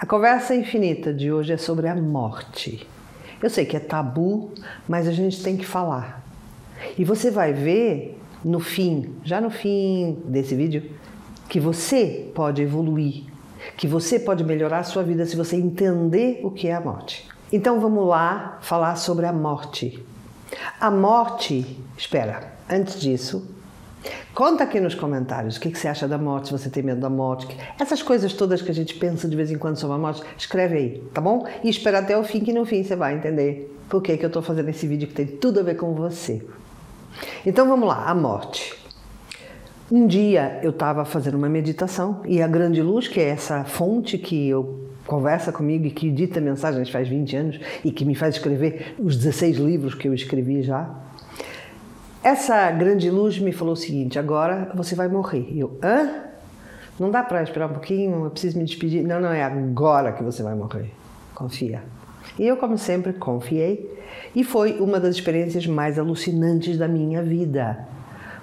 A conversa infinita de hoje é sobre a morte. Eu sei que é tabu, mas a gente tem que falar. E você vai ver no fim, já no fim desse vídeo, que você pode evoluir, que você pode melhorar a sua vida se você entender o que é a morte. Então vamos lá falar sobre a morte. A morte, espera, antes disso, Conta aqui nos comentários o que, você acha da morte, se você tem medo da morte. Essas coisas todas que a gente pensa de vez em quando sobre a morte, escreve aí, tá bom? E espera até o fim, que no fim você vai entender por que, que eu estou fazendo esse vídeo que tem tudo a ver com você. Então vamos lá, a morte. Um dia eu estava fazendo uma meditação e a grande luz, que é essa fonte que eu conversa comigo e que dita mensagens faz 20 anos e que me faz escrever os 16 livros que eu escrevi já, essa grande luz me falou o seguinte: agora você vai morrer. E eu, hã? Não dá para esperar um pouquinho? Eu preciso me despedir? Não, não, é agora que você vai morrer. Confia. E eu, como sempre, confiei. E foi uma das experiências mais alucinantes da minha vida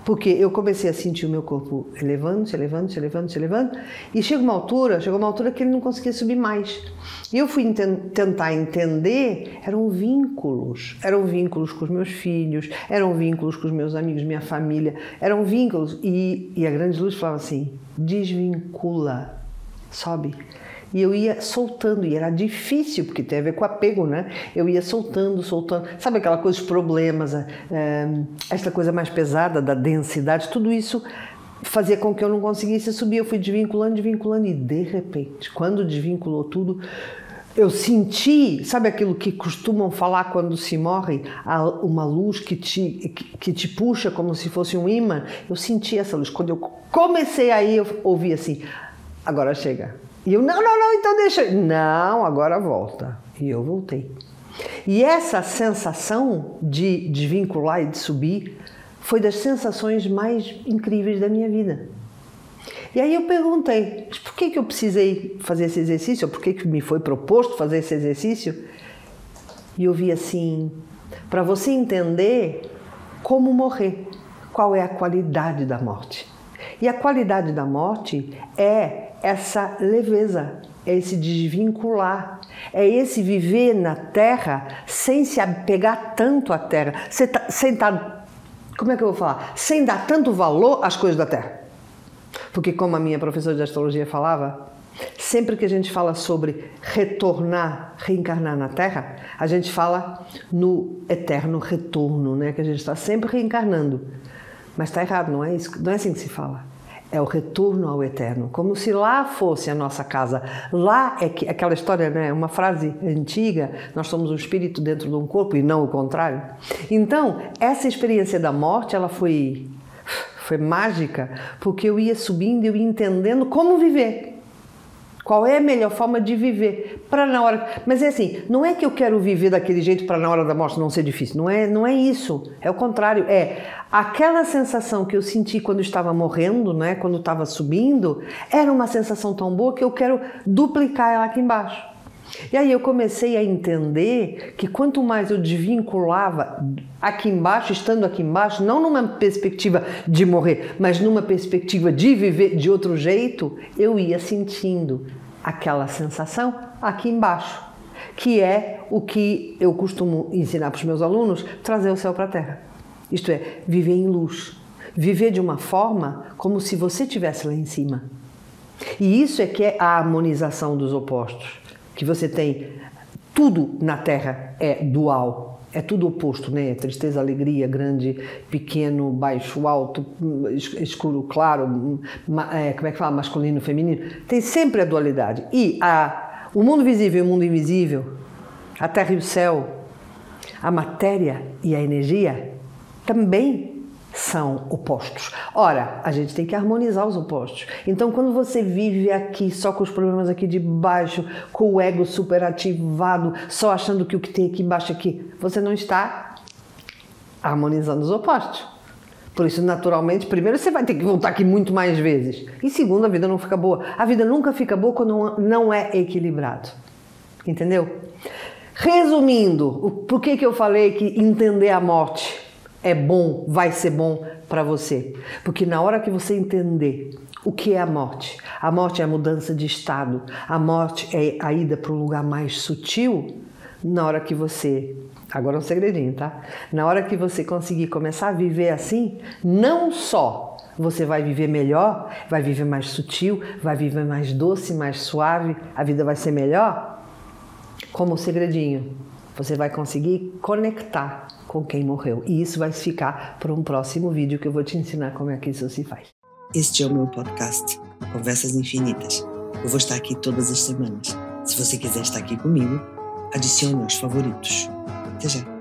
porque eu comecei a sentir o meu corpo elevando-se, elevando-se, elevando-se, elevando, e chega uma altura, chegou uma altura que ele não conseguia subir mais. E eu fui tentar entender, eram vínculos, eram vínculos com os meus filhos, eram vínculos com os meus amigos, minha família, eram vínculos. E, e a grande luz falava assim: desvincula, sobe. E eu ia soltando, e era difícil, porque tem a ver com apego, né? Eu ia soltando, soltando. Sabe aquela coisa, os problemas, é, esta coisa mais pesada da densidade, tudo isso fazia com que eu não conseguisse subir. Eu fui desvinculando, desvinculando, e de repente, quando desvinculou tudo, eu senti, sabe aquilo que costumam falar quando se morre, uma luz que te, que te puxa como se fosse um imã? Eu senti essa luz. Quando eu comecei aí, eu ouvi assim: agora chega, e eu, não, não, não, então deixa. Não, agora volta. E eu voltei. E essa sensação de desvincular e de subir foi das sensações mais incríveis da minha vida. E aí eu perguntei, por que, que eu precisei fazer esse exercício? Por que, que me foi proposto fazer esse exercício? E eu vi assim, para você entender como morrer, qual é a qualidade da morte. E a qualidade da morte é essa leveza, é esse desvincular, é esse viver na terra sem se apegar tanto à terra, sem estar, tá, como é que eu vou falar? Sem dar tanto valor às coisas da terra. Porque, como a minha professora de astrologia falava, sempre que a gente fala sobre retornar, reencarnar na Terra, a gente fala no eterno retorno, né? Que a gente está sempre reencarnando. Mas está errado, não é isso? Não é assim que se fala é o retorno ao eterno, como se lá fosse a nossa casa. Lá é que aquela história, né, uma frase antiga, nós somos um espírito dentro de um corpo e não o contrário. Então, essa experiência da morte, ela foi foi mágica, porque eu ia subindo, eu ia entendendo como viver. Qual é a melhor forma de viver para na hora? Mas é assim, não é que eu quero viver daquele jeito para na hora da morte não ser difícil. Não é, não é isso. É o contrário. É aquela sensação que eu senti quando estava morrendo, né? Quando estava subindo, era uma sensação tão boa que eu quero duplicar ela aqui embaixo. E aí eu comecei a entender que quanto mais eu desvinculava aqui embaixo, estando aqui embaixo, não numa perspectiva de morrer, mas numa perspectiva de viver de outro jeito, eu ia sentindo aquela sensação aqui embaixo, que é o que eu costumo ensinar para os meus alunos, trazer o céu para a terra. Isto é, viver em luz, viver de uma forma como se você estivesse lá em cima. E isso é que é a harmonização dos opostos que você tem tudo na Terra é dual, é tudo oposto, né? Tristeza, alegria, grande, pequeno, baixo, alto, escuro, claro, é, como é que fala? Masculino, feminino. Tem sempre a dualidade. E a, o mundo visível e o mundo invisível, a terra e o céu, a matéria e a energia também são opostos. Ora, a gente tem que harmonizar os opostos. Então, quando você vive aqui só com os problemas aqui de baixo, com o ego superativado, só achando que o que tem aqui embaixo aqui, você não está harmonizando os opostos. Por isso, naturalmente, primeiro você vai ter que voltar aqui muito mais vezes. E segundo, a vida não fica boa. A vida nunca fica boa quando não é equilibrado. Entendeu? Resumindo, por que, que eu falei que entender a morte é bom, vai ser bom para você. Porque na hora que você entender o que é a morte, a morte é a mudança de estado, a morte é a ida para um lugar mais sutil, na hora que você Agora é um segredinho, tá? Na hora que você conseguir começar a viver assim, não só você vai viver melhor, vai viver mais sutil, vai viver mais doce, mais suave, a vida vai ser melhor, como um segredinho. Você vai conseguir conectar com quem morreu. E isso vai ficar para um próximo vídeo que eu vou te ensinar como é que isso se faz. Este é o meu podcast, Conversas Infinitas. Eu vou estar aqui todas as semanas. Se você quiser estar aqui comigo, adicione aos favoritos. 谢谢。